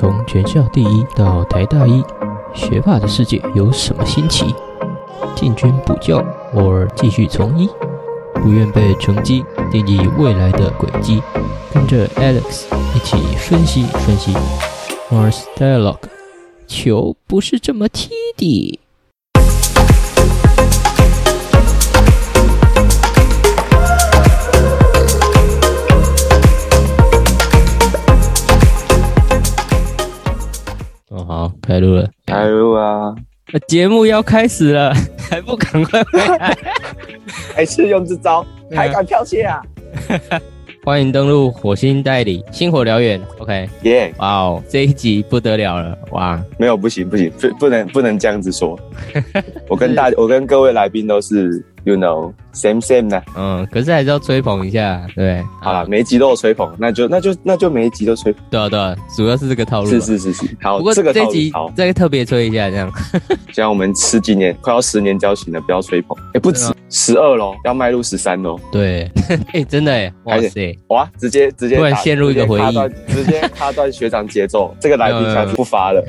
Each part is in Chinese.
从全校第一到台大一，学霸的世界有什么新奇？进军补教，或继续从医？不愿被成绩定义未来的轨迹，跟着 Alex 一起分析分析。Mars Dialogue，球不是这么踢的。开录了。开录啊！那节目要开始了，还不赶快回来？还是用这招，还敢剽窃啊？欢迎登录火星代理星火燎原。OK，耶！哇哦，这一集不得了了，哇！没有，不行，不行，不不能不能这样子说。我跟大我跟各位来宾都是，you know，same same 的。嗯，可是还是要吹捧一下，对？好了，每一集都有吹捧，那就那就那就每一集都吹。对啊对啊，主要是这个套路啊。是是是是，好，不过这个套路这一集好。再特别吹一下，这样。像我们十几年，快要十年交情了，不要吹捧。哎，不止十二喽，要迈入十三喽。对，哎，真的哎，哇塞，哇，直接直接打突然陷入一个回忆直接卡断直接卡断学长节奏。这个来宾下次 不发了。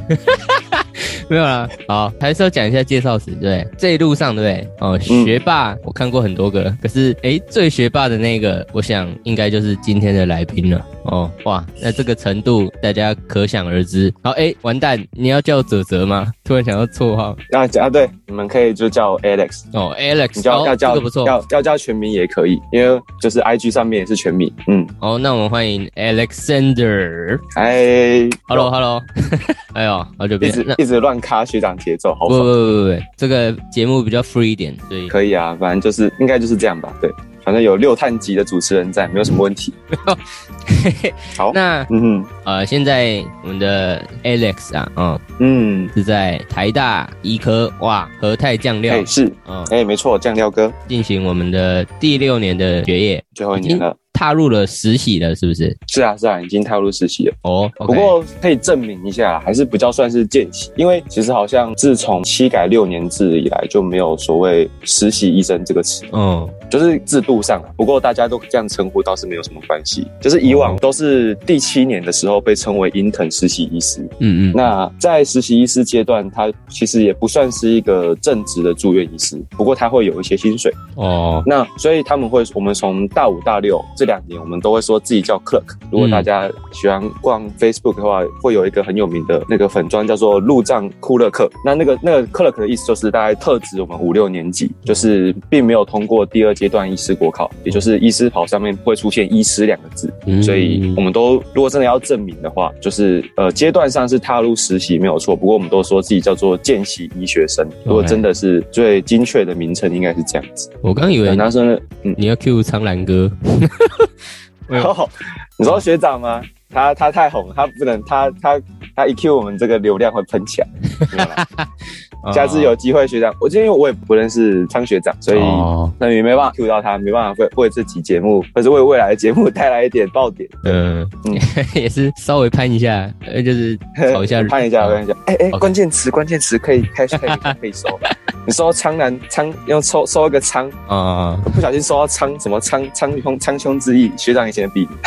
没有啦。好，还是要讲一下介绍词，对？这一路上，对不对？哦，嗯学霸，我看过很多个，可是哎，最学霸的那个，我想应该就是今天的来宾了。哦，哇，那这个程度大家可想而知。好，哎，完蛋，你要叫泽泽吗？突然想到绰号，啊啊，对，你们可以就叫我 Alex。哦，Alex，你叫、哦要叫这个不错。要要叫全名也可以，因为就是 I G 上面也是全名。嗯，哦，那我们欢迎 Alexander。哎 Hello，Hello，哎呦，好久不见。一直乱卡学长节奏，好不不。不不不，这个节目比较 free 一点，对可以啊，反正就是应该就是这样吧。对，反正有六探级的主持人在，没有什么问题。好，那嗯哼呃，现在我们的 Alex 啊，嗯，嗯，是在台大医科哇和泰酱料哎，是，嗯，哎，没错，酱料哥进行我们的第六年的学业，最后一年了。踏入了实习了，是不是？是啊，是啊，已经踏入实习了。哦，不过可以证明一下，还是比较算是见习，因为其实好像自从七改六年制以来就没有所谓实习医生这个词。嗯，就是制度上，不过大家都这样称呼倒是没有什么关系。就是以往都是第七年的时候被称为 intern 实习医师，嗯嗯，那在实习医师阶段，他其实也不算是一个正职的住院医师，不过他会有一些薪水。哦，那所以他们会，我们从大五大六这两年，我们都会说自己叫 clerk。如果大家喜欢逛 Facebook 的话，会有一个很有名的那个粉砖叫做路障库勒克。那那个那个 clerk 的意思就是大概特指我们五六年级，就是并没有通过第二阶段医师国考，也就是医师考上面会出现医师两个字。嗯所以我们都如果真的要证明的话，就是呃阶段上是踏入实习没有错，不过我们都说自己叫做见习医学生。如果真的是最精确的名称，应该是这样子。我刚以为男生你要 Q 苍兰哥，没 有哦，你说学长吗？他他太红了，他不能，他他他一 Q 我们这个流量会喷起来。下次有机会，学长，我今天因为我也不认识苍学长，所以哦。那也没办法 Q 到他，没办法为为这期节目或者为未来的节目带来一点爆点。嗯嗯。也是稍微攀一下，呃，就是炒一下，看一下，看一下。哎哎，关键词，关键词可以 hashtag 可以搜。你搜苍南苍，用搜搜一个苍，啊，不小心收到苍什么苍苍胸苍穹之意，学长以前的笔名，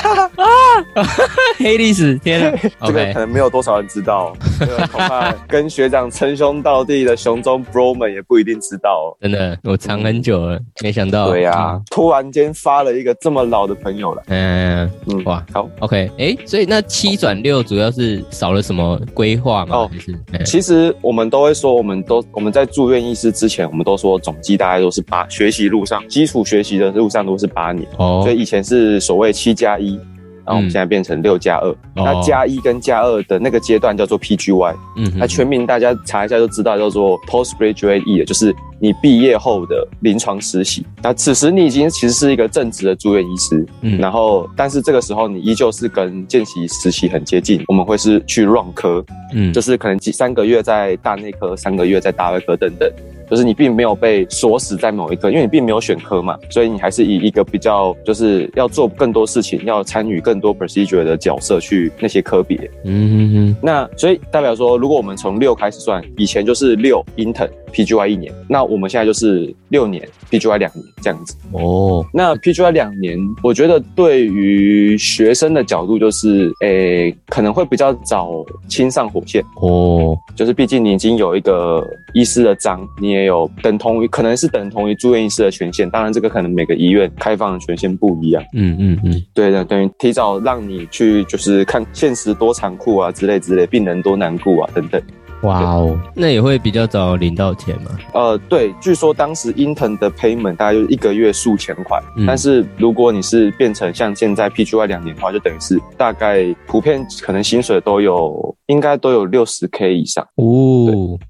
黑历史，天啊 这个可能没有多少人知道哦。这个 恐怕跟学长称兄道弟的熊中 bro 们也不一定知道哦。真的，我藏很久了，没想到，对呀、突然间发了一个这么老的朋友了，嗯，嗯，哇好。，OK，哎，所以那七转六主要是少了什么规划吗？哦还是，哎其实我们都会说，我们都我们在住院医师之前，我们都说总计大概都是八，学习路上基础学习的路上都是八年。哦所以以前是所谓七加一，然后我们嗯现在变成六加二。那加一跟加二的那个阶段叫做 PGY，嗯哼那全名大家查一下就知道，叫做 Postgraduate E 就是你毕业后的临床实习。那此时你已经其实是一个正职的住院医师，嗯然后但是这个时候你依旧是跟见习实习很接近，我们会是去 run 科，嗯就是可能几三个月在大内科，三个月在大外科等等。就是你并没有被锁死在某一科，因为你并没有选科嘛，所以你还是以一个比较就是要做更多事情，要参与更多 procedure 的角色去那些科别。嗯哼哼那所以代表说，如果我们从六开始算，以前就是六 intern PGY 一年，那我们现在就是六年，PGY 两年这样子。哦，那 PGY 两年，我觉得对于学生的角度，就是诶、可能会比较早亲上火线，哦，就是毕竟你已经有一个医师的章，你也有等同于可能是等同于住院医师的权限，当然这个可能每个医院开放的权限不一样。嗯嗯嗯，对的，等于提早让你去就是看现实多残酷啊之类之类，病人多难过啊等等。哇哦，那也会比较早领到钱吗？呃，对，据说当时 intern 的 payment 大概就是一个月数千块，嗯。但是如果你是变成像现在 PGY 两年的话，就等于是大概普遍可能薪水都有，应该都有六十 K 以上，哦，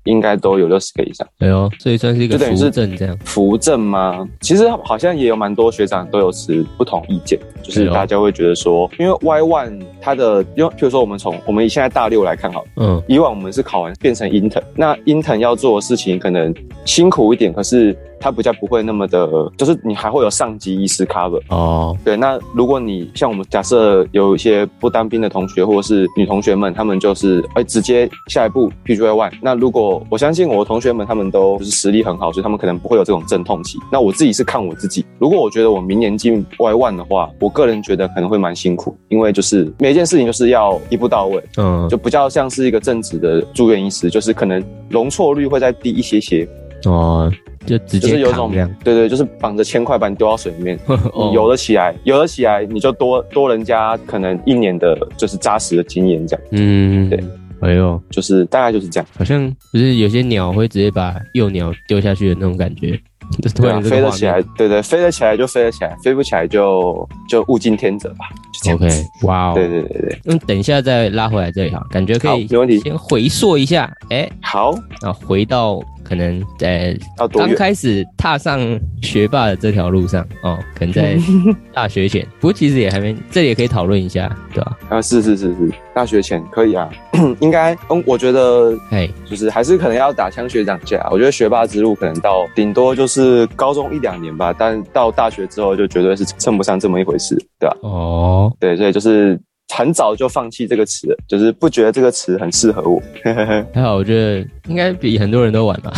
应该都有六十个以上。哎呦，所以算是一个扶正这样。扶正吗？其实好像也有蛮多学长都有持不同意见，就是大家会觉得说，因为 Y one 它的，因为譬如说我们从我们以现在大六来看好了，嗯，以往我们是考完变成 intern，那 intern 要做的事情可能辛苦一点，可是它比较不会那么的，就是你还会有上级医师 cover。哦，对，那如果你像我们假设有一些不当兵的同学或者是女同学们，他们就是哎、直接下一步 PGY one。那如果我相信我的同学们他们都就是实力很好，所以他们可能不会有这种阵痛期。那我自己是看我自己，如果我觉得我明年进 Y one 的话，我个人觉得可能会蛮辛苦，因为就是每一件事情就是要一步到位。嗯，就比较像是一个正职的住院医师，就是可能容错率会再低一些些，哦，就直接就是有一种。对对，就是绑着千块把你丢到水里面，哦你游得起来，游得起来，你就多多人家可能一年的就是扎实的经验，这样嗯，对，哎呦，就是大概就是这样。好像不是有些鸟会直接把幼鸟丢下去的那种感觉，就突对啊，飞得起来，对对，飞得起来就飞得起来，飞不起来就就物竞天择吧，就这样 OK，子。哇哦，对对对对，嗯，等一下再拉回来这里哈，感觉可以好没问题先回溯一下，哎，好，啊，回到可能在刚？开始踏上学霸的这条路上哦，可能在 大学前，不过其实也还没，这里也可以讨论一下，对吧？啊，是是是是，大学前可以啊，应该，嗯，我觉得哎，就是还是可能要打枪学长架。我觉得学霸之路可能到顶多就是高中一两年吧，但到大学之后就绝对是称不上这么一回事，对吧、哦，对，所以就是很早就放弃这个词了，就是不觉得这个词很适合我，还好，我觉得应该比很多人都晚吧。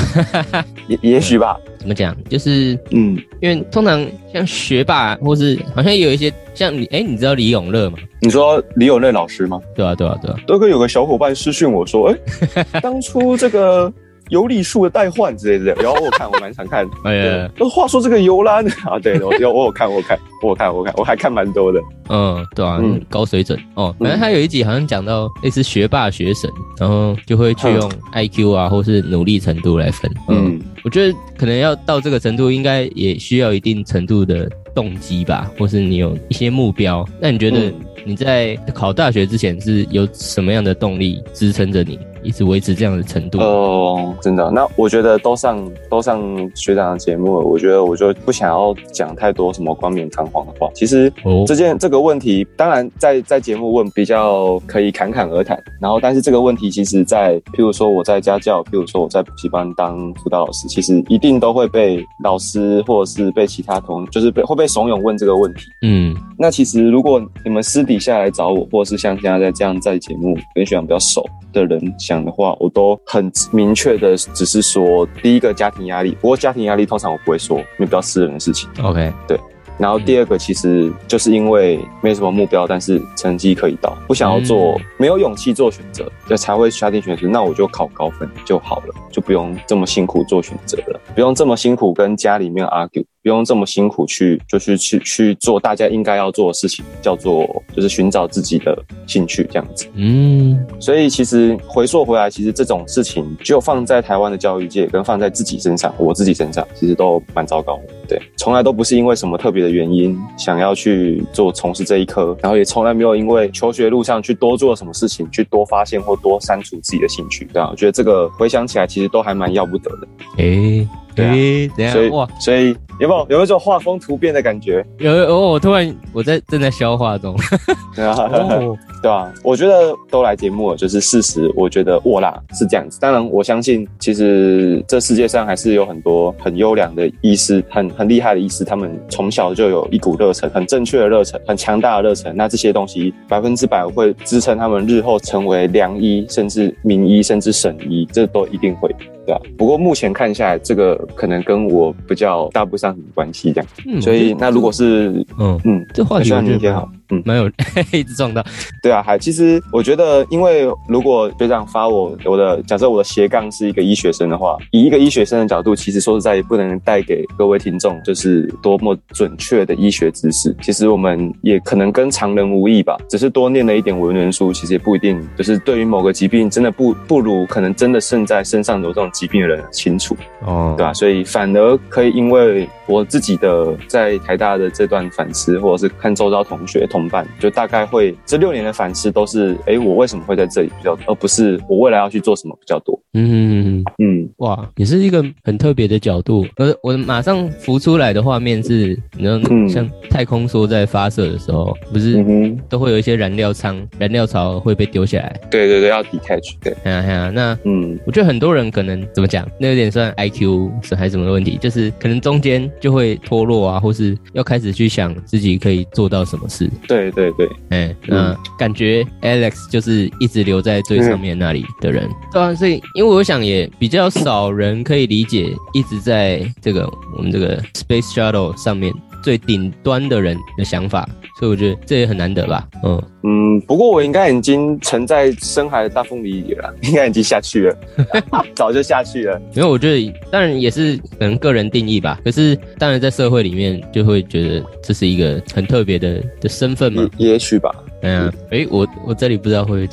也也许吧，怎么讲？就是嗯，因为通常像学霸，或是好像也有一些像你，哎，你知道李永乐吗？你说李永乐老师吗？对啊，对啊，对啊。都哥有个小伙伴私讯我说，哎、当初这个有理数的代换之类的，然后我看，我蛮常看。哎呀，对，话说这个游览啊，对，我有我有看，我有看，我有看，我有看，我还看蛮多的。嗯，对啊，嗯高水准哦。反正他有一集好像讲到类似学霸学神，然后就会去用 IQ 啊，或是努力程度来分。嗯，嗯，我觉得可能要到这个程度，应该也需要一定程度的动机吧，或是你有一些目标。那你觉得嗯你在考大学之前是有什么样的动力支撑着你一直维持这样的程度？哦，真的，那我觉得都上都上学长的节目了，我觉得我就不想要讲太多什么冠冕堂皇的话。其实哦这件这个问题，当然在在节目问比较可以侃侃而谈，然后但是这个问题其实在譬如说我在家教，譬如说我在补习班当辅导老师，其实一定都会被老师或者是被其他同，就是被会被怂恿问这个问题。嗯那其实如果你们私底下来找我，或者是像现在在这样在节目跟学长比较熟的人想的话，我都很明确的只是说，第一个家庭压力，不过家庭压力通常我不会说，因为比较私人的事情。，OK，对然后第二个其实就是因为没什么目标，但是成绩可以到，不想要做，嗯没有勇气做选择，就才会下定决心。那我就考高分就好了，就不用这么辛苦做选择了，不用这么辛苦跟家里面 argue，不用这么辛苦去就是去去做大家应该要做的事情，叫做就是寻找自己的兴趣这样子。嗯所以其实回溯回来，其实这种事情就放在台湾的教育界跟放在自己身上，我自己身上，其实都蛮糟糕的。对，从来都不是因为什么特别的原因想要去做从事这一科，然后也从来没有因为求学路上去多做什么事情，去多发现或多删除自己的兴趣。对啊，我觉得这个回想起来，其实都还蛮要不得的。诶诶，等一所以下哇，所以有没有有没有一种画风突变的感觉？有哦，我突然我在正在消化中。对啊，哦，对啊，我觉得都来节目了，就是事实。我觉得我啦是这样子。当然，我相信其实这世界上还是有很多很优良的医师，很很厉害的医师，他们从小就有一股热忱，很正确的热忱，很强大的热忱。那这些东西百分之百会支撑他们日后成为良医，甚至名医，甚至省医，这都一定会。对啊，不过目前看下来，这个可能跟我比较搭不上什么关系，这样。嗯所以那如果是嗯嗯，这话题希我觉好，嗯。没有 一直撞到，对啊，还其实我觉得，因为如果学长发我我的假设我的斜杠是一个医学生的话，以一个医学生的角度，其实说实在也不能带给各位听众就是多么准确的医学知识。其实我们也可能跟常人无异吧，只是多念了一点文人书，其实也不一定就是对于某个疾病真的不不如可能真的胜在身上有这种疾病的人清楚。哦，对吧、所以反而可以因为我自己的在台大的这段反思，或者是看周遭同学同伴，就大概会这六年的反思都是，哎，我为什么会在这里比较，而不是我未来要去做什么比较多。嗯，嗯，哇，也是一个很特别的角度。呃，我马上浮出来的画面是，你知道，嗯像太空梭在发射的时候，不是都会有一些燃料舱、燃料槽会被丢下来。对对对，要 detach，对，哎呀哎呀，那嗯我觉得很多人可能怎么讲，那有点算 IQ 是还是什么的问题，就是可能中间就会脱落啊，或是要开始去想自己可以做到什么事。对对对，哎、那感觉 Alex 就是一直留在最上面那里的人，对啊，所以因为我想也比较少人可以理解一直在这个我们这个 Space Shuttle 上面最顶端的人的想法，所以我觉得这也很难得吧，嗯，嗯，不过我应该已经沉在深海的大风里了，应该已经下去了，早就下去了。因为我觉得当然也是可能个人定义吧，可是当然在社会里面就会觉得这是一个很特别的的身份嘛，也也许吧，嗯，诶，我我这里不知道会不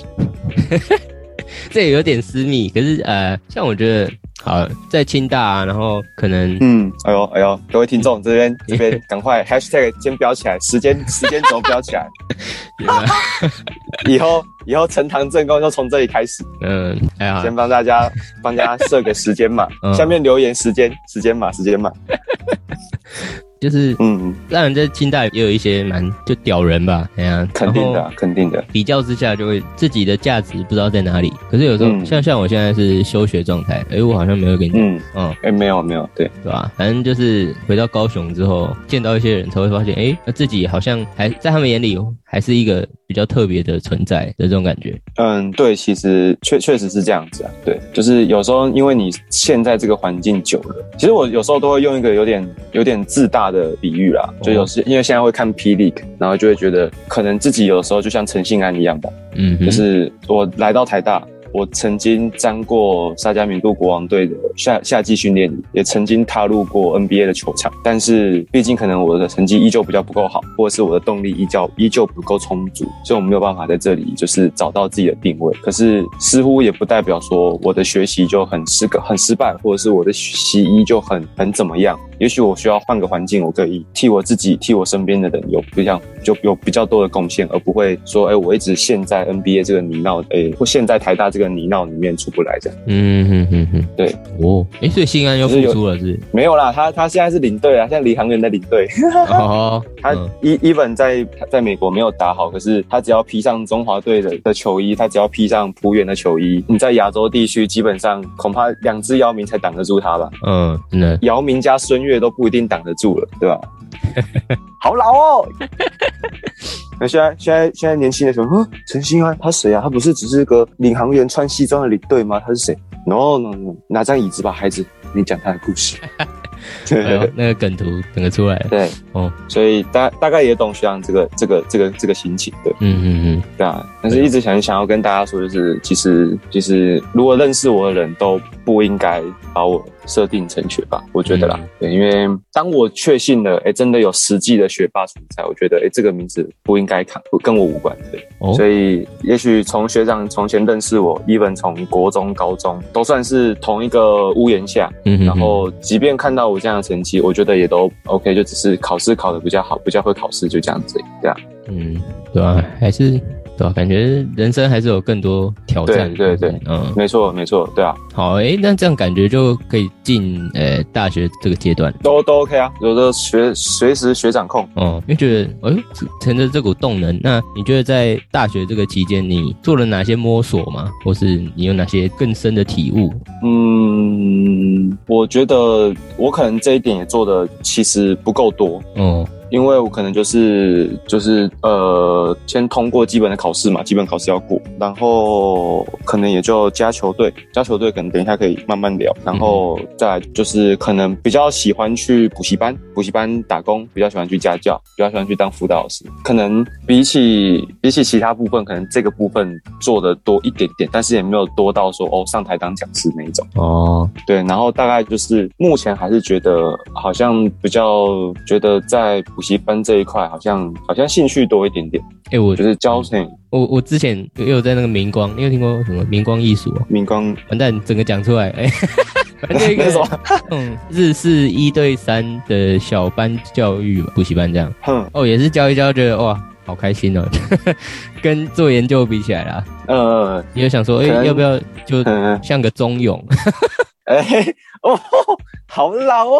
会，这也有点私密。可是呃，像我觉得，好在清大、啊，然后可能嗯，哎呦哎呦，各位听众这边这边 赶快 hashtag 先标起来，时间 时间轴标起来。以后以后呈堂证供就从这里开始，嗯，哎呀先帮大家帮大家设个时间码，嗯下面留言时间时间码时间码，就是嗯，当然在清大也有一些蛮就屌人吧，哎呀，肯定的啊肯定的，比较之下就会自己的价值不知道在哪里。可是有时候、嗯。像像我现在是休学状态，诶，我好像没有跟你讲，嗯，嗯，哎没有没有，对，对吧？反正就是回到高雄之后，见到一些人才会发现，诶，那自己好像还在他们眼里还是一个比较特别的存在的这种感觉。嗯，对，其实确确实是这样子啊。对，就是有时候因为你现在这个环境久了，其实我有时候都会用一个有点有点自大的比喻啦，就有时因为现在会看霹雳，然后就会觉得可能自己有时候就像陈信安一样吧，嗯，就是我来到台大。我曾经沾过沙加米度国王队的夏夏季训练，也曾经踏入过 NBA 的球场，但是毕竟可能我的成绩依旧比较不够好，或者是我的动力依旧依旧不够充足，所以我没有办法在这里就是找到自己的定位。可是似乎也不代表说我的学习就很失个很失败，或者是我的习医就很很怎么样。也许我需要换个环境，我可以替我自己、替我身边的人有比较就有比较多的贡献，而不会说，哎、我一直陷在 NBA 这个泥淖，哎、或陷在台大这个泥淖里面出不来这样。嗯哼哼哼，对，哦，哎，所以新安又复出了是？没有啦，他他现在是领队啊，现在李航员的领队。哦，他嗯 e even 在在美国没有打好，可是他只要披上中华队的的球衣，他只要披上浦原的球衣，你在亚洲地区基本上恐怕两只姚明才挡得住他吧。嗯，真的，姚明加孙悦都不一定挡得住了，对吧？好老哦！那现在现在现在年轻的时候，啊，陈星安他谁啊？他不是只是个领航员穿西装的领队吗？他是谁？No No No，拿张椅子吧，孩子，你讲他的故事。哎呦，那个梗图整个出来，对，哦，所以大大概也懂学长这个这个这个这个心情，对。嗯嗯嗯，对啊，但是一直想想要跟大家说，就是其实其实如果认识我的人都不应该把我设定成学霸，我觉得啦，嗯。对，因为当我确信了，哎，真的有实际的学霸存在，我觉得，哎，这个名字不应该看，不跟我无关，对，哦。所以也许从学长从前认识我，even 从国中、高中都算是同一个屋檐下，嗯哼，然后即便看到我这样的成绩，我觉得也都 OK，就只是考试考的比较好，比较会考试，就这样子而已，对啊。嗯，对啊，还是感觉人生还是有更多挑战。对对对嗯，没错没错，对啊，好，诶，那这样感觉就可以进呃大学这个阶段。都都 OK 啊，有的学随时学掌控。哦，因为觉得，哎呦，乘着这股动能，那你觉得在大学这个期间，你做了哪些摸索吗？或是你有哪些更深的体悟？嗯，我觉得我可能这一点也做的其实不够多，哦，因为我可能就是就是呃，先通过基本的考试嘛，基本考试要过，然后可能也就加球队，加球队可能等一下可以慢慢聊，然后再来就是可能比较喜欢去补习班，补习班打工，比较喜欢去家教，比较喜欢去当辅导老师，可能比起比起其他部分，可能这个部分做的多一点点，但是也没有多到说哦上台当讲师那一种。哦，对，然后大概就是目前还是觉得好像比较觉得在补习班这一块好像好像兴趣多一点点，哎、我就是教成我我之前也有在那个明光，你有听过什么明光艺术啊？明光完蛋，整个讲出来，哎、反正一个 那什么 嗯日式一对三的小班教育嘛补习班这样，哼哦，也是教一教，觉得哇。好开心哦，跟做研究比起来啦，呃也有想说，哎、要不要就嗯像个中勇？哎哦好老哦，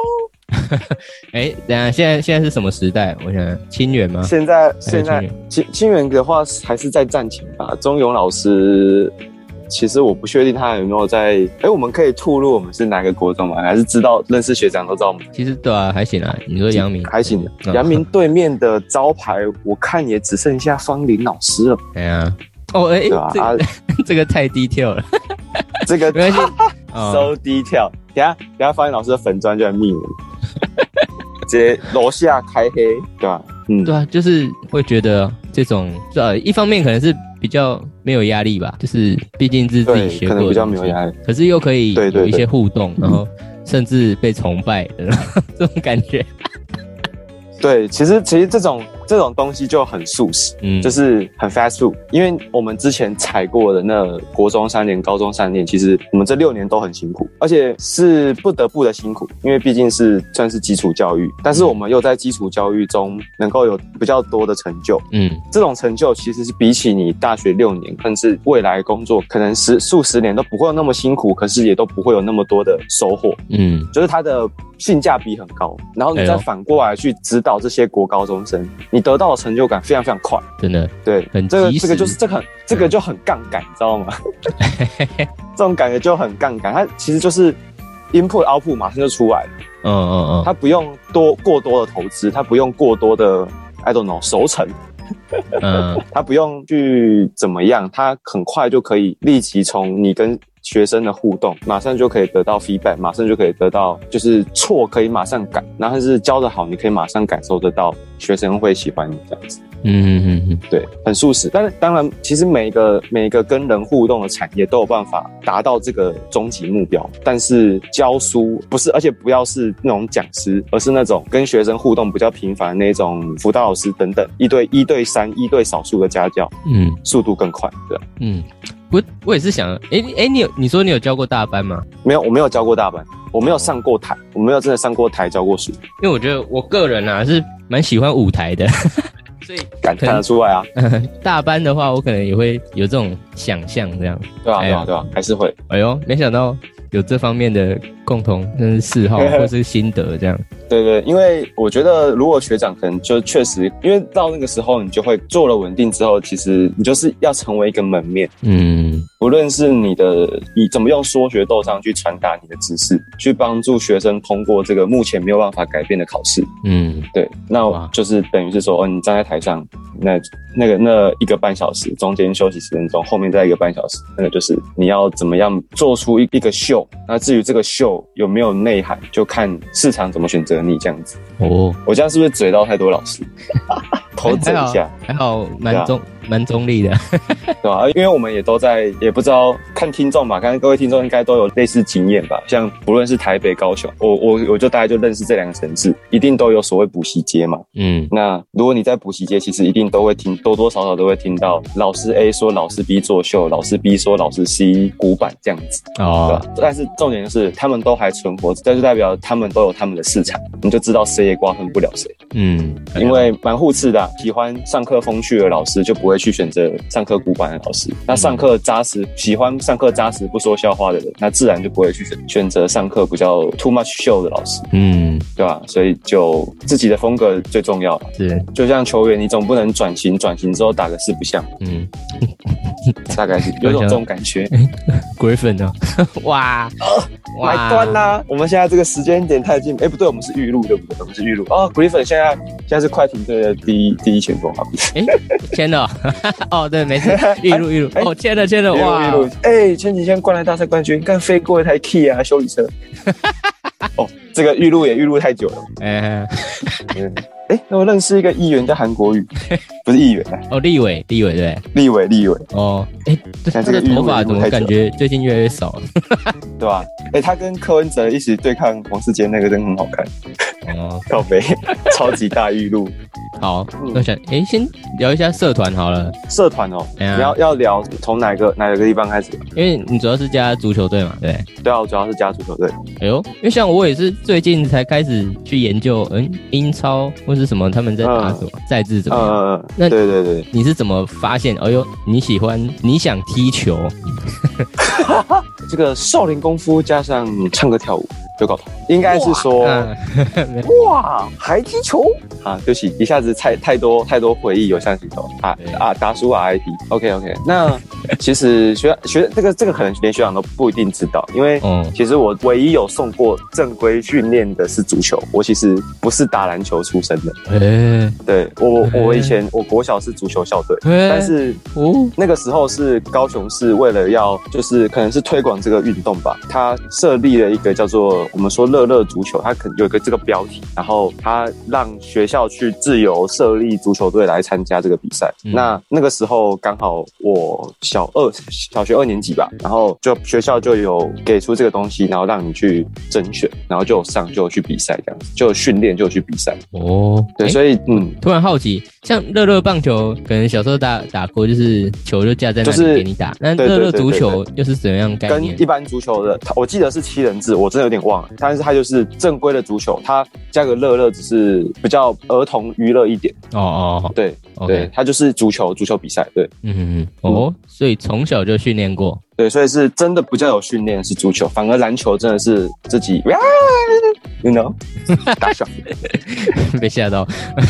哎、等下，现在现在是什么时代？我想想清源吗？现在现在清清清源的话还是在战前吧，钟勇老师。其实我不确定他有没有在，哎，我们可以吐露我们是哪个国中吗？还是知道认识学长都知道我们其实对啊，还行啊。你说杨明还行。嗯阳明 对面的招牌，我看也只剩下方林老师了，哎呀，哦哎、啊，这个太低调了，这个没关系。哦 so detail。等下等下，方林老师的粉砖就来密我们，直接楼下开黑，对吧？嗯，对啊，就是会觉得这种呃，一方面可能是比较没有压力吧，就是毕竟是自己，学过的可能比较没有压力。可是又可以有一些互动，然后甚至被崇拜的 这种感觉。对，其实其实这种这种东西就很素食，嗯，就是是很 fast food。因为我们之前踩过的那国中三年、高中三年，其实我们这六年都很辛苦，而且是不得不的辛苦，因为毕竟是算是基础教育，但是我们又在基础教育中能够有比较多的成就。嗯这种成就其实是比起你大学六年，甚至未来工作可能十数十年都不会有那么辛苦，可是也都不会有那么多的收获。嗯就是它的性价比很高，然后你再反过来去指导这些国高中生，你得到的成就感非常非常快。真的对，很这个这个就是这个很这个就很杠杆，你知道吗？这种感觉就很杠杆，它其实就是 input output 马上就出来了，嗯嗯嗯，它不用多过多的投资，它不用过多的 I don't know 熟成，嗯。它不用去怎么样，它很快就可以立即从你跟学生的互动，马上就可以得到 feedback，马上就可以得到就是错可以马上改，然后是教的好，你可以马上感受得到学生会喜欢你这样子。嗯嗯嗯对，很速食。但是当然，其实每一个每一个跟人互动的产业都有办法达到这个终极目标。但是教书不是，而且不要是那种讲师，而是那种跟学生互动比较频繁的那种辅导老师等等，一对一对三、一对少数的家教，嗯速度更快。对，嗯，我我也是想，哎哎，你有你说你有教过大班吗？没有，我没有教过大班，我没有上过台，我没有真的上过台教过书，因为我觉得我个人啊是蛮喜欢舞台的，所以感看得出来啊，大班的话，我可能也会有这种想象，这样。对啊，对啊，对啊，还是会。哎呦，没想到有这方面的共同，真是嗜好 或是心得这样。对对，因为我觉得如果学长可能就确实，因为到那个时候你就会做了稳定之后，其实你就是要成为一个门面，嗯无论是你的你怎么用说学逗唱去传达你的知识，去帮助学生通过这个目前没有办法改变的考试。嗯对，那就是等于是说，哦，你站在台上，那那个那一个半小时，中间休息十分钟，后面再一个半小时，那个就是你要怎么样做出一一个秀。那至于这个秀有没有内涵，就看市场怎么选择你这样子。哦，我这样是不是嘴到太多老师？头整一下，还好蛮对啊中蛮中立的。对吧？因为我们也都在，也不知道看听众吧，刚刚各位听众应该都有类似经验吧？像不论是台北、高雄，我我我就大概就认识这两个城市，一定都有所谓补习街嘛。嗯那如果你在补习街，其实一定都会听，多多少少都会听到老师 A 说老师 B 作秀，老师 B 说老师 C 古板这样子，对哦吧？但是重点是他们都还存活，这就代表他们都有他们的市场，你就知道谁也瓜分不了谁。嗯，因为蛮互斥的啊、喜欢上课风趣的老师就不会去选择上课古板的老师。那上课扎实，喜欢上课扎实不说笑话的人，那自然就不会去选选择上课比较 too much show 的老师，嗯对吧？所以就自己的风格最重要。是就像球员，你总不能转型，转型之后打个四不像，嗯大概是 有种这种感觉。Griffin 呢？哇买断啦！我们现在这个时间点太近，哎，不对，我们是预录，对不对？我们是预录哦。Griffin 现在现在是快艇队的第一第一前锋啊？哎，签了 哦，对，没事，预录预录哎哦，签了签了，哇预，录。哎，前几天灌篮大赛冠军，刚飞过一台 Key 啊修理车。哦，这个预录也预录太久了。哎嗯，哎，那我认识一个议员叫韩国瑜，不是议员啊，哦，立委立委对，立委立委，哦，哎，这个头发怎么感觉最近越来越少了？对吧？哎，他跟柯文哲一起对抗王世坚那个真的很好看，哦，靠背，超级大玉露。好，嗯那想哎，先聊一下社团好了，社团哦，要要聊从哪个哪个地方开始？因为你主要是加足球队嘛，对。对啊，我主要是加足球队。哎呦，因为像我也是最近才开始去研究，嗯，英超或是什么他们在打什么赛制怎么样。呃，那对对对，你是怎么发现？哎呦，你喜欢你想踢球？这个少林功夫加上唱歌跳舞就搞头，应该是说嗯，哇，还踢球啊！对不起，一下子太太多太多回忆涌上心头啊啊！达叔 RIP。OK OK，那 其实学学这个这个可能连学长都不一定知道，因为哦其实我唯一有送过正规训练的是足球，我其实不是打篮球出身的。哎对我嘿我以前我国小是足球校队，哎但是哦，那个时候是高雄市为了要就是可能是推广这个运动吧，他设立了一个叫做我们说乐乐足球，它可能有一个这个标题，然后它让学校去自由设立足球队来参加这个比赛。嗯那那个时候刚好我小二小学二年级吧，然后就学校就有给出这个东西，然后让你去甄选，然后就上就去比赛这样子，就训练就去比赛。哦，对，哎所以嗯。突然好奇，像乐乐棒球，可能小时候打打过，就是球就架在那就是里给你打。那乐乐足球又是怎样概念跟一？般足球的，我记得是七人制，我真的有点忘了。但是它就是正规的足球，它加个乐乐只是比较儿童娱乐一点。哦哦对对它就是足球足球比赛。对嗯嗯嗯，哦，所以从小就训练过。对，所以是真的比较有训练是足球，反而篮球真的是自己，you know，大笑，被吓到，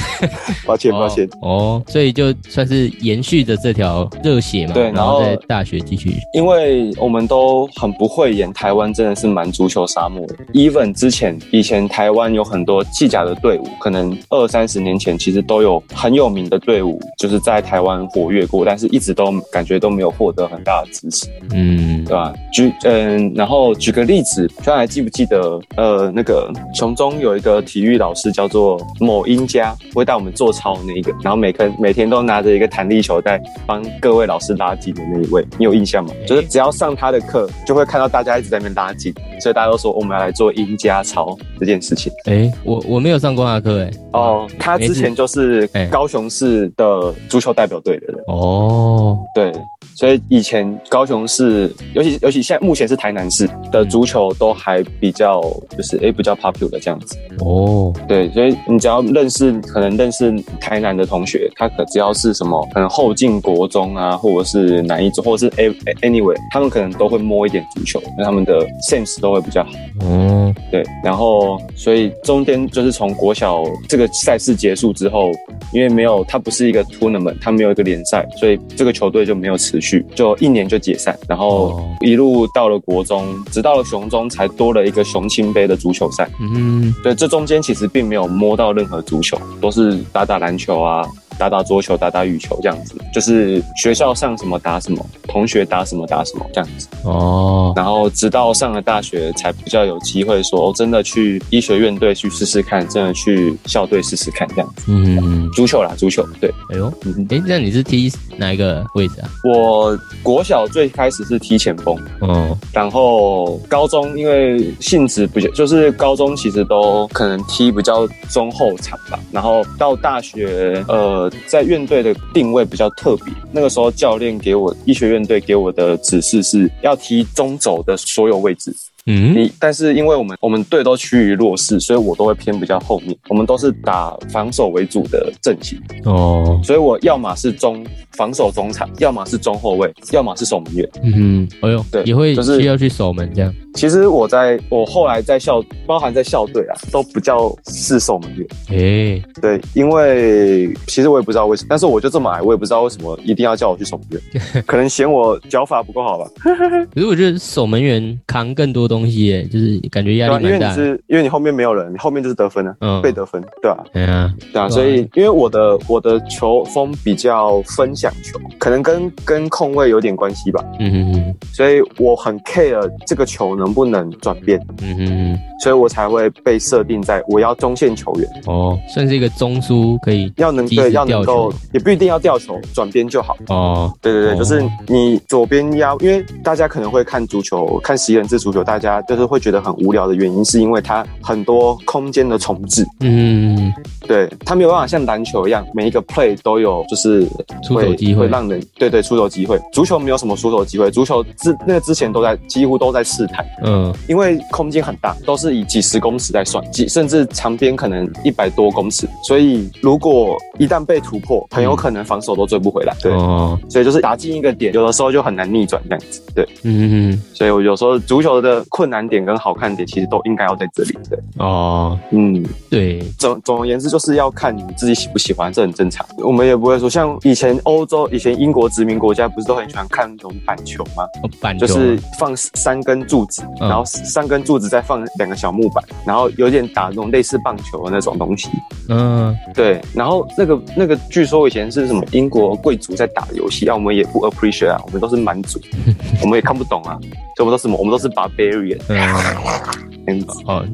抱歉抱歉。哦哦，所以就算是延续着这条热血嘛，对然后在大学继续，因为我们都很不会演，台湾真的是蛮足球沙漠的。even 之前以前台湾有很多技甲的队伍，可能二三十年前其实都有很有名的队伍，就是在台湾活跃过，但是一直都感觉都没有获得很大的支持，嗯对吧？举嗯，然后举个例子，大家还记不记得呃那个雄中有一个体育老师叫做某英家，会带我们做操那一个，然后每天每天都拿着一个弹力球在帮各位老师拉筋的那一位，你有印象吗？就是只要上他的课，就会看到大家一直在那边拉筋，所以大家都说我们要来做英家操这件事情。哎，我我没有上过他的课，哎，哦，他之前就是哎高雄市的足球代表队的人，哦，对，所以以前高雄市，尤其尤其现在目前是台南市的足球都还比较就是诶比较 popular 这样子。哦，对，所以你只要认识可能认识台南的同学，他可只要是什么可能后进国中啊，或者是哪一种，或者是 anyway，他们可能都会摸一点足球，因为他们的 sense 都会比较好。嗯，对，然后所以中间就是从国小这个赛事结束之后，因为没有它不是一个 tournament，它没有一个联赛，所以这个球队就没有持续，就一年就解散，然后哦一路到了国中，直到了雄中才多了一个雄青杯的足球赛。嗯，对，这中间其实并没有摸到任何足球，都是打打篮球啊，打打桌球、打打羽球这样子，就是学校上什么打什么，同学打什么打什么这样子。哦，然后直到上了大学，才比较有机会说，哦，真的去医学院队去试试看，真的去校队试试看这样子。嗯，足球啦，足球，对，哎呦，嗯，哎，那你是踢哪一个位置啊？我国小最开始是踢前锋，嗯，然后高中因为性质比较，就是高中其实都可能踢比较中后场吧。然后到大学，呃，在院队的定位比较特别。那个时候教练给我医学院队给我的指示是要踢中轴的所有位置。嗯，你但是因为我们我们队都趋于弱势，所以我都会偏比较后面。我们都是打防守为主的阵型，哦，所以我要么是中防守中场，要么是中后卫，要么是守门员。嗯，哎呦，对也会就是需要去守门这样。其实我在我后来在校，包含在校队啊，都不叫是守门员。哎，对，因为其实我也不知道为什么，但是我就这么矮，我也不知道为什么一定要叫我去守门员，可能嫌我脚法不够好吧？可是我觉得守门员扛更多东西耶，就是感觉压力蛮大。因为你是因为你后面没有人，你后面就是得分啊，嗯。被得分，对吧、哎呀，对啊，对啊。所以因为我的我的球风比较分享球，可能跟跟控位有点关系吧，嗯嗯嗯，所以我很 care 这个球能不能转变，嗯嗯嗯，所以我才会被设定在我要中线球员，哦，算是一个中枢，可以要能对要能够，也不一定要吊球，转边就好。哦，对对对，哦。就是你左边压，因为大家可能会看足球，看十一人制足球，大家就是会觉得很无聊的原因，是因为它很多空间的重置，嗯，对，它没有办法像篮球一样，每一个 play 都有就是会出手机会会让人对对出手机会。足球没有什么出手机会，足球之那个之前都在几乎都在试探，嗯，因为空间很大，都是以几十公尺在算，几甚至长边可能一百多公尺，所以如果一旦被突破，很有可能防守都追不回来。对，哦，所以就是打进一个点，有的时候就很难逆转这样子。对，嗯哼所以我有时候足球的困难点跟好看点，其实都应该要在这里。对，哦，嗯，对，总总而言之，就是要看你自己喜不喜欢，这很正常。我们也不会说像以前欧洲、以前英国殖民国家，不是都很喜欢看那种板球吗？哦板球啊，就是放三根柱子，嗯然后三根柱子再放两个小木板，然后有点打那种类似棒球的那种东西。嗯，对，然后那个那个，据说以前是什么英国贵族在打的游戏，啊，我们也不 appreciate 啊，我们都是蛮族，我们也看不懂啊，所以我们都是什么？我们都是 barbarian 嗯，这样子，哦，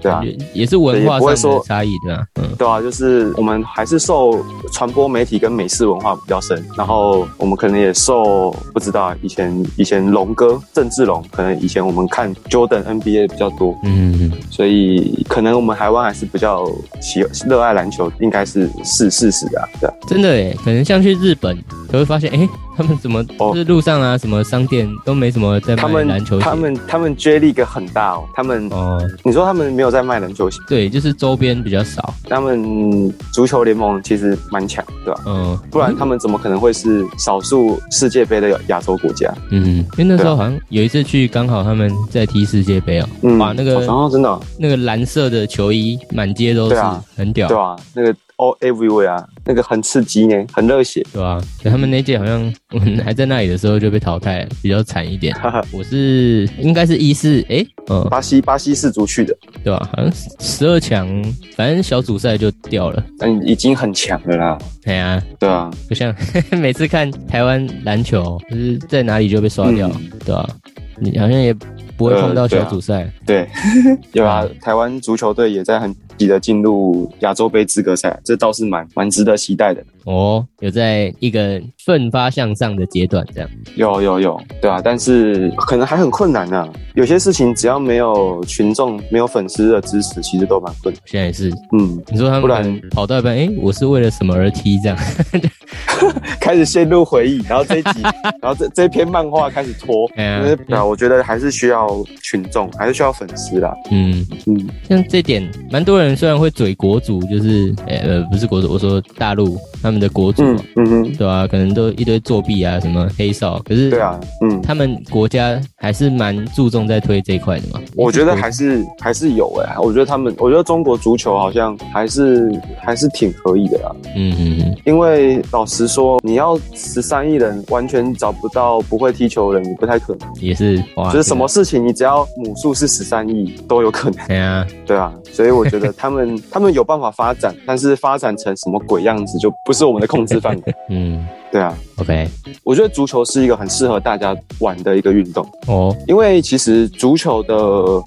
对啊。也是文化上的差异，对啊？嗯，对啊，就是我们还是受传播媒体跟美式文化比较深，然后我们可能也受不知道啊以前以前龙哥郑志龙，可能以前我们看 Jordan NBA 比较多，嗯，所以可能我们台湾还是比较喜热爱篮球，应该是是事实啊，对啊，真的诶，可能像去日本，都会发现，哎，他们怎么哦。就是路上啊，什么商店都没什么在卖篮球鞋，他们他们 J League 很大哦，他们哦，你说他们没有在卖篮球鞋，对，就是周边比较少，他们足球联盟其实蛮强，对吧？嗯，不然他们怎么可能会是少数世界杯的亚洲国家？嗯，因为那时候好像有一次去，刚好他们在踢世界杯哦，嗯，哇，那个然后真的哦。那个蓝色的球衣满街都是啊，很屌，对啊，那个 all everywhere 啊，那个很刺激呢，很热血。对吧？可他们那届好像 我们还在那里的时候就被淘汰了，比较惨一点。哈哈，我是应该是一四哎，嗯，巴西巴西四足去的，对吧？好像十二强，反正小组赛就掉了。但已经很强了啦。对啊，对啊，不像 每次看台湾篮球，就是在哪里就被刷掉，嗯对吧？你好像也不会碰到小组赛，对，有啊，台湾足球队也在很积极的进入亚洲杯资格赛，这倒是蛮蛮值得期待的。哦，有在一个奋发向上的阶段，这样。有有有，对啊，但是可能还很困难啊。有些事情只要没有群众、没有粉丝的支持，其实都蛮困难。现在也是，嗯，你说他不然们跑到一半，哎，我是为了什么而踢这样？开始陷入回忆，然后这一集，然后这这篇漫画开始拖。哎呀因为对啊，我觉得还是需要群众，还是需要粉丝啦。嗯，嗯，像这点，蛮多人虽然会嘴国足，就是呃呃不是国足，我说大陆他们的国足，嗯嗯哼，对啊，可能都一堆作弊啊，什么黑哨，可是对啊，嗯，他们国家还是蛮注重在推这一块的嘛。我觉得还是还是有哎、我觉得他们，我觉得中国足球好像还是还是挺可以的啦。嗯嗯嗯，因为老实说，你要十三亿人完全找不到不会踢球的人，也不太可能。也是哇，就是什么事情，你只要母数是十三亿都有可能，这个？哎呀，对啊。所以我觉得他们 他们有办法发展，但是发展成什么鬼样子，就不是我们的控制范围。嗯对啊，，OK，我觉得足球是一个很适合大家玩的一个运动，哦，因为其实足球的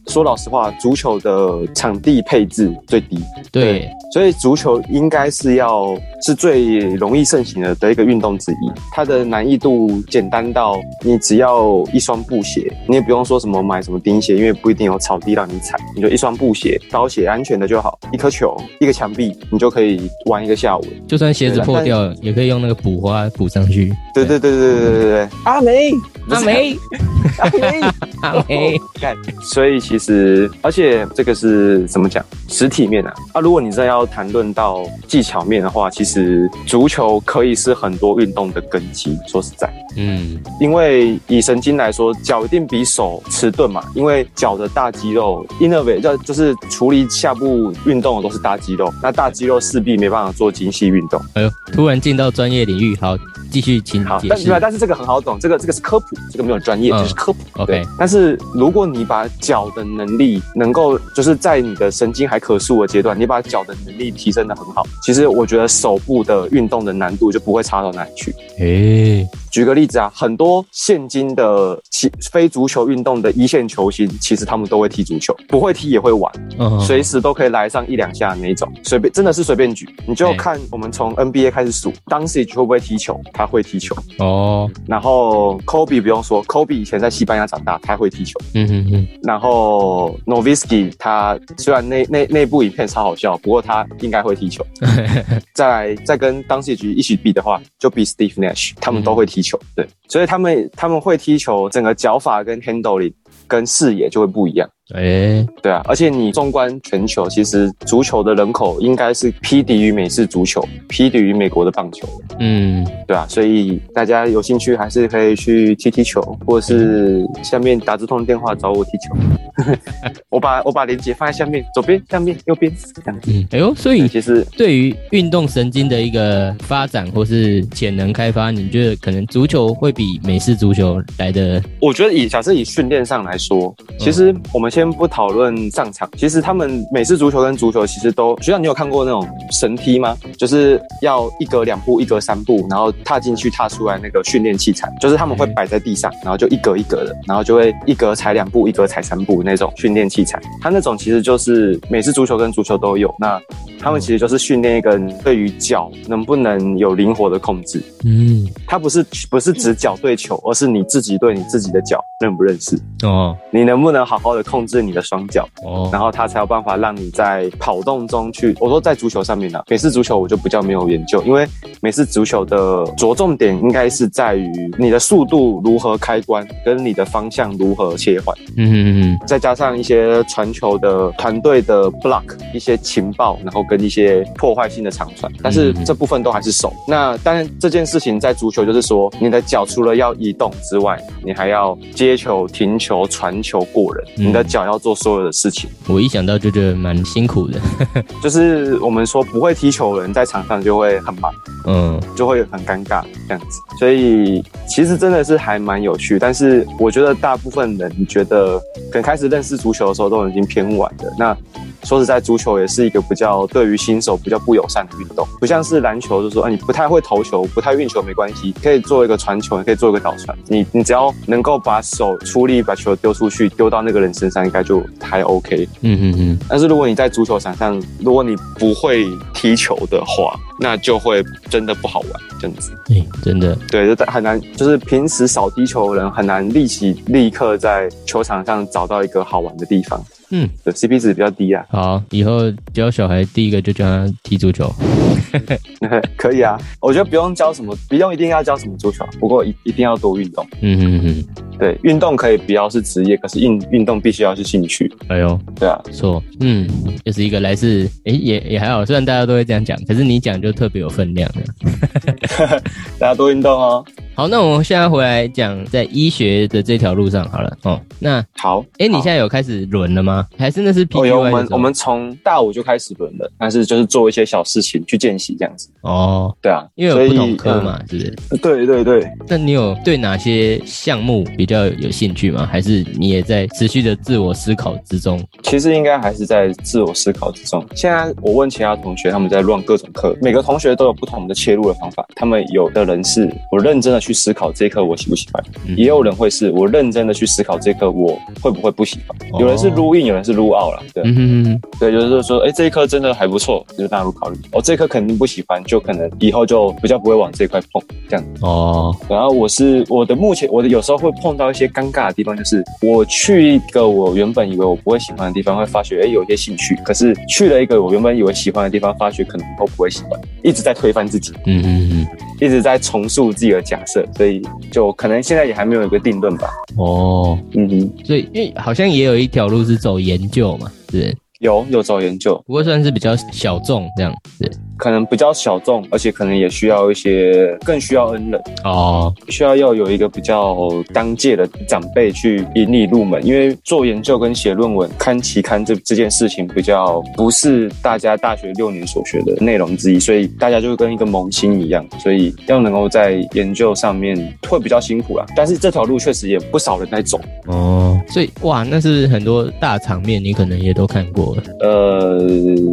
说老实话，足球的场地配置最低，对，所以足球应该是要是最容易盛行的的一个运动之一。它的难易度简单到你只要一双布鞋，你也不用说什么我买什么钉鞋？因为不一定有草地让你踩，你就一双布鞋、高鞋，安全的就好。一颗球，一个墙壁，你就可以玩一个下午。就算鞋子破掉了，也可以用那个补花补上去。对对对对对对对！阿梅，阿梅，阿梅，阿梅，干！所以其实，而且这个是怎么讲？实体面啊啊！如果你真的要谈论到技巧面的话，其实足球可以是很多运动的根基。说实在。嗯，因为以神经来说，脚一定比手迟钝嘛，因为脚的大肌肉 innervate 就就是处理下部运动的都是大肌肉，那大肌肉势必没办法做精细运动。哎呦，突然进到专业领域，好，继续请好，但是。但是这个很好懂，这个这个是科普，这个没有专业，嗯就是科普。OK，但是如果你把脚的能力能够，就是在你的神经还可塑的阶段，你把脚的能力提升的很好，其实我觉得手部的运动的难度就不会差到哪里去。诶，举个例子啊，很多现今的其非足球运动的一线球星，其实他们都会踢足球，不会踢也会玩，嗯，随时都可以来上一两下那一种，随便真的是随便举。你就看我们从 NBA 开始数 c i 会不会踢球，他会踢球。哦，然后 Kobe 不用说，Kobe 以前在西班牙长大，他会踢球。嗯嗯嗯，然后 Novisky 他虽然那那那部影片超好笑，不过他应该会踢球。再来再跟当时局一起比的话，就比 Steve Nash，他们都会踢球。球对，所以他们他们会踢球，整个脚法跟 handling 跟视野就会不一样。诶，对啊，而且你纵观全球，其实足球的人口应该是匹敌于美式足球，匹敌于美国的棒球。嗯，对啊，所以大家有兴趣还是可以去踢踢球，或者是下面打这通电话找我踢球。我把我把链接放在下面，左边、下面、右边这样。嗯，哎呦，所以其实对于运动神经的一个发展或是潜能开发，你觉得可能足球会比美式足球来的？我觉得以假设以训练上来说，其实我们先不讨论上场，其实他们美式足球跟足球其实都，学长你有看过那种神踢吗？就是要一格两步，一格三步，然后踏进去踏出来那个训练器材，就是他们会摆在地上，然后就一格一格的，然后就会一格踩两步，一格踩三步那种训练器材。他那种其实就是美式足球跟足球都有，那他们其实就是训练一个人对于脚能不能有灵活的控制。嗯，他不是不是指脚对球，而是你自己对你自己的脚认不认识，哦。你能不能好好的控制你的双脚，哦，然后它才有办法让你在跑动中去。我说在足球上面呢、美式足球我就比较没有研究，因为美式足球的着重点应该是在于你的速度如何开关，跟你的方向如何切换。嗯嗯嗯再加上一些传球的团队的 block，一些情报，然后跟一些破坏性的长传，但是这部分都还是手。那当然这件事情在足球就是说，你的脚除了要移动之外，你还要接球、停球、传球、过人，嗯你的脚要做所有的事情。我一想到就觉得蛮辛苦的。就是我们说不会踢球的人在场上就会很忙。嗯就会很尴尬这样子，所以其实真的是还蛮有趣。但是我觉得大部分人觉得，可能开始认识足球的时候都已经偏晚了。那说实在，足球也是一个比较对于新手比较不友善的运动，不像是篮球，就说啊你不太会投球，不太运球没关系，可以做一个传球，也可以做一个导传。你你只要能够把手出力把球丢出去，丢到那个人身上，应该就还 OK。嗯嗯嗯，但是如果你在足球场上，如果你不会踢球的话，那就会真的不好玩，这样子。嗯，真的，对，就在很难，就是平时少踢球的人很难立即立刻在球场上找到一个好玩的地方。嗯，对，CP 值比较低啊，好，以后教小孩第一个就教他踢足球。可以啊。我觉得不用教什么，不用一定要教什么足球，不过一一定要多运动。嗯嗯嗯，对，运动可以不要是职业，可是运运动必须要是兴趣。哎呦，对啊，不错，嗯，就是一个来自，诶，也也还好，虽然大家都会这样讲，可是你讲就特别有分量的。大家多运动哦。好，那我们现在回来讲在医学的这条路上好了哦。那好，哎，你现在有开始轮了吗？还是那是 P 哦有我们我们从大五就开始轮了，但是就是做一些小事情去见习这样子。哦，对啊，因为有不同科嘛，是不是？嗯对对对，那你有对哪些项目比较有兴趣吗？还是你也在持续的自我思考之中？其实应该还是在自我思考之中。现在我问其他同学，他们在乱各种课，每个同学都有不同的切入的方法。他们有的人是我认真的去思考这一课我喜不喜欢，也有人会是我认真的去思考这一课我会不会不喜欢。有人是撸印，有人是撸奥了。对，对，就是说，哎，这一课真的还不错，就纳入考虑。哦，这一科肯定不喜欢，就可能以后就比较不会往这一块碰，这样。哦，然后我是我的目前我的有时候会碰到一些尴尬的地方，就是我去一个我原本以为我不会喜欢的地方，会发觉哎有一些兴趣，可是去了一个我原本以为喜欢的地方，发觉可能都不会喜欢，一直在推翻自己，嗯嗯嗯，一直在重塑自己的假设，所以就可能现在也还没有一个定论吧。哦，嗯哼，所以因为好像也有一条路是走研究嘛，对，有有走研究，不过算是比较小众这样子。可能比较小众，而且可能也需要一些更需要恩人，哦，需要要有一个比较当届的长辈去引你入门，因为做研究跟写论文、看期刊这这件事情比较不是大家大学六年所学的内容之一，所以大家就跟一个萌新一样，所以要能够在研究上面会比较辛苦啦。但是这条路确实也不少人在走，哦，所以哇，那是很多大场面，你可能也都看过了，呃，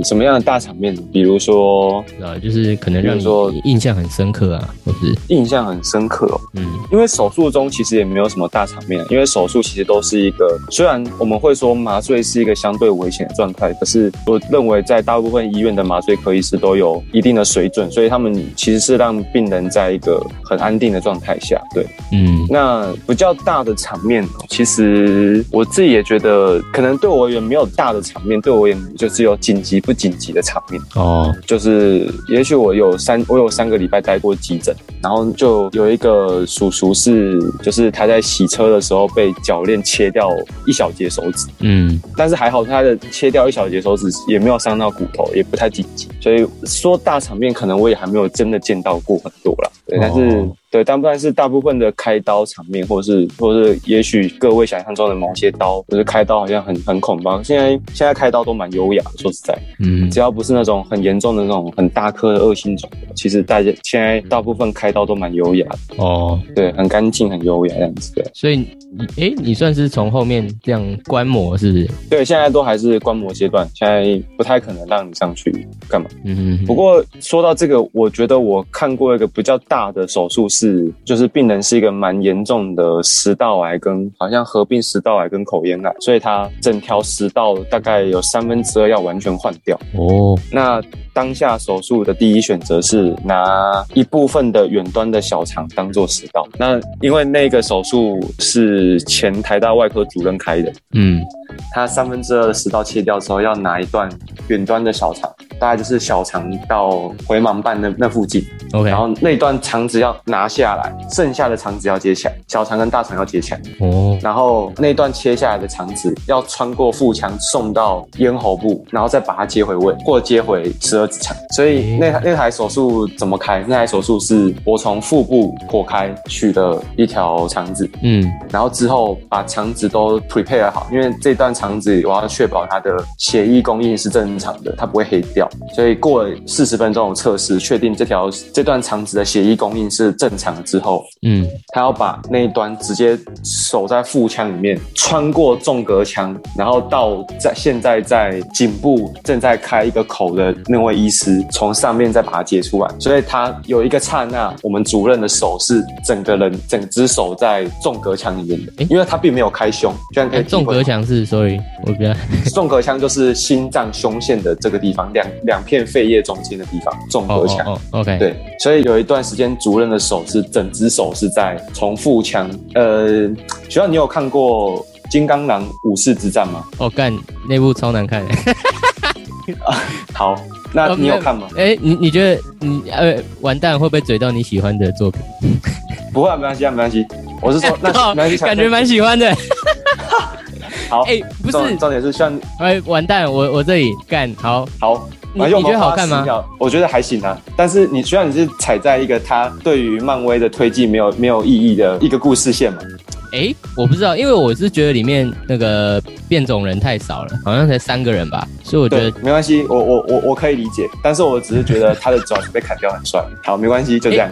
什么样的大场面？比如说啊，就是可能让说你印象很深刻啊，或是印象很深刻哦。嗯因为手术中其实也没有什么大场面，因为手术其实都是一个，虽然我们会说麻醉是一个相对危险的状态，可是我认为在大部分医院的麻醉科医师都有一定的水准，所以他们其实是让病人在一个很安定的状态下。对，嗯那比较大的场面，其实我自己也觉得，可能对我而言没有大的场面，对我也就只有紧急不紧急的场面。哦就是也许我有三我有三个礼拜待过急诊，然后就有一个叔叔是，就是他在洗车的时候被铰链切掉一小节手指，嗯但是还好他的切掉一小节手指也没有伤到骨头，也不太紧急，所以说大场面可能我也还没有真的见到过很多啦。对，但是。哦对，但不然是大部分的开刀场面，或者是，或者是，也许各位想象中的某些刀，就是开刀好像很很恐怖。现在现在开刀都蛮优雅的，说实在，嗯只要不是那种很严重的那种很大颗的恶性肿瘤，其实大家现在大部分开刀都蛮优雅的，哦，对，很干净、很优雅这样子。对，所以你诶，你算是从后面这样观摩是不是？对，现在都还是观摩阶段，现在不太可能让你上去干嘛。嗯不过说到这个，我觉得我看过一个比较大的手术是，就是病人是一个蛮严重的食道癌跟好像合并食道癌跟口咽癌，所以他整条食道大概有三分之二要完全换掉。哦那当下手术的第一选择是拿一部分的远端的小肠当做食道。那因为那个手术是前台大外科主任开的，嗯他三分之二的食道切掉之后，要拿一段远端的小肠，大概就是小肠到回盲瓣那那附近，，OK，然后那段肠子要拿下来，剩下的肠子要接起来，小肠跟大肠要接起来，哦。然后那段切下来的肠子要穿过腹腔送到咽喉部，然后再把它接回胃或接回十二指肠。所以那台那台手术怎么开？那台手术是我从腹部破开取的一条肠子，嗯。然后之后把肠子都 prepare 好，因为这段肠子我要确保它的血液供应是正常的，它不会黑掉。所以过了四十分钟的测试，确定这条这段肠子的血液供应是正常之后，嗯他要把那一端直接守在腹腔里面，穿过纵隔腔，然后到在现在在颈部正在开一个口的那位医师，从上面再把它接出来。所以他有一个刹那，我们主任的手是整个人整只手在纵隔腔里面的诶，因为他并没有开胸，居然可以纵隔腔是，sorry，我比较纵隔腔就是心脏胸腺的这个地方，两两片肺叶中间的地方，纵隔腔。，OK，，对，所以有一段时间，主任的手是整只手是在从腹腔。呃，学校你有看过《金刚狼武士之战》吗？哦干，那部超难看的，好，那你有看吗？哎，你你觉得你呃完蛋会不会嘴到你喜欢的作品？不会、啊，没关系啊，没关系。我是说，那没关系，感觉蛮喜欢的。好。哎，不是，重点是像哎，完蛋，我我这里干好，好，你觉得好看吗？我觉得还行啊，但是你虽然你是踩在一个他对于漫威的推进没有没有意义的一个故事线嘛，哎，我不知道，因为我是觉得里面那个变种人太少了，好像才三个人吧，所以我觉得，没关系，我我我我可以理解，但是我只是觉得他的爪子被砍掉很帅。好，没关系，就这样。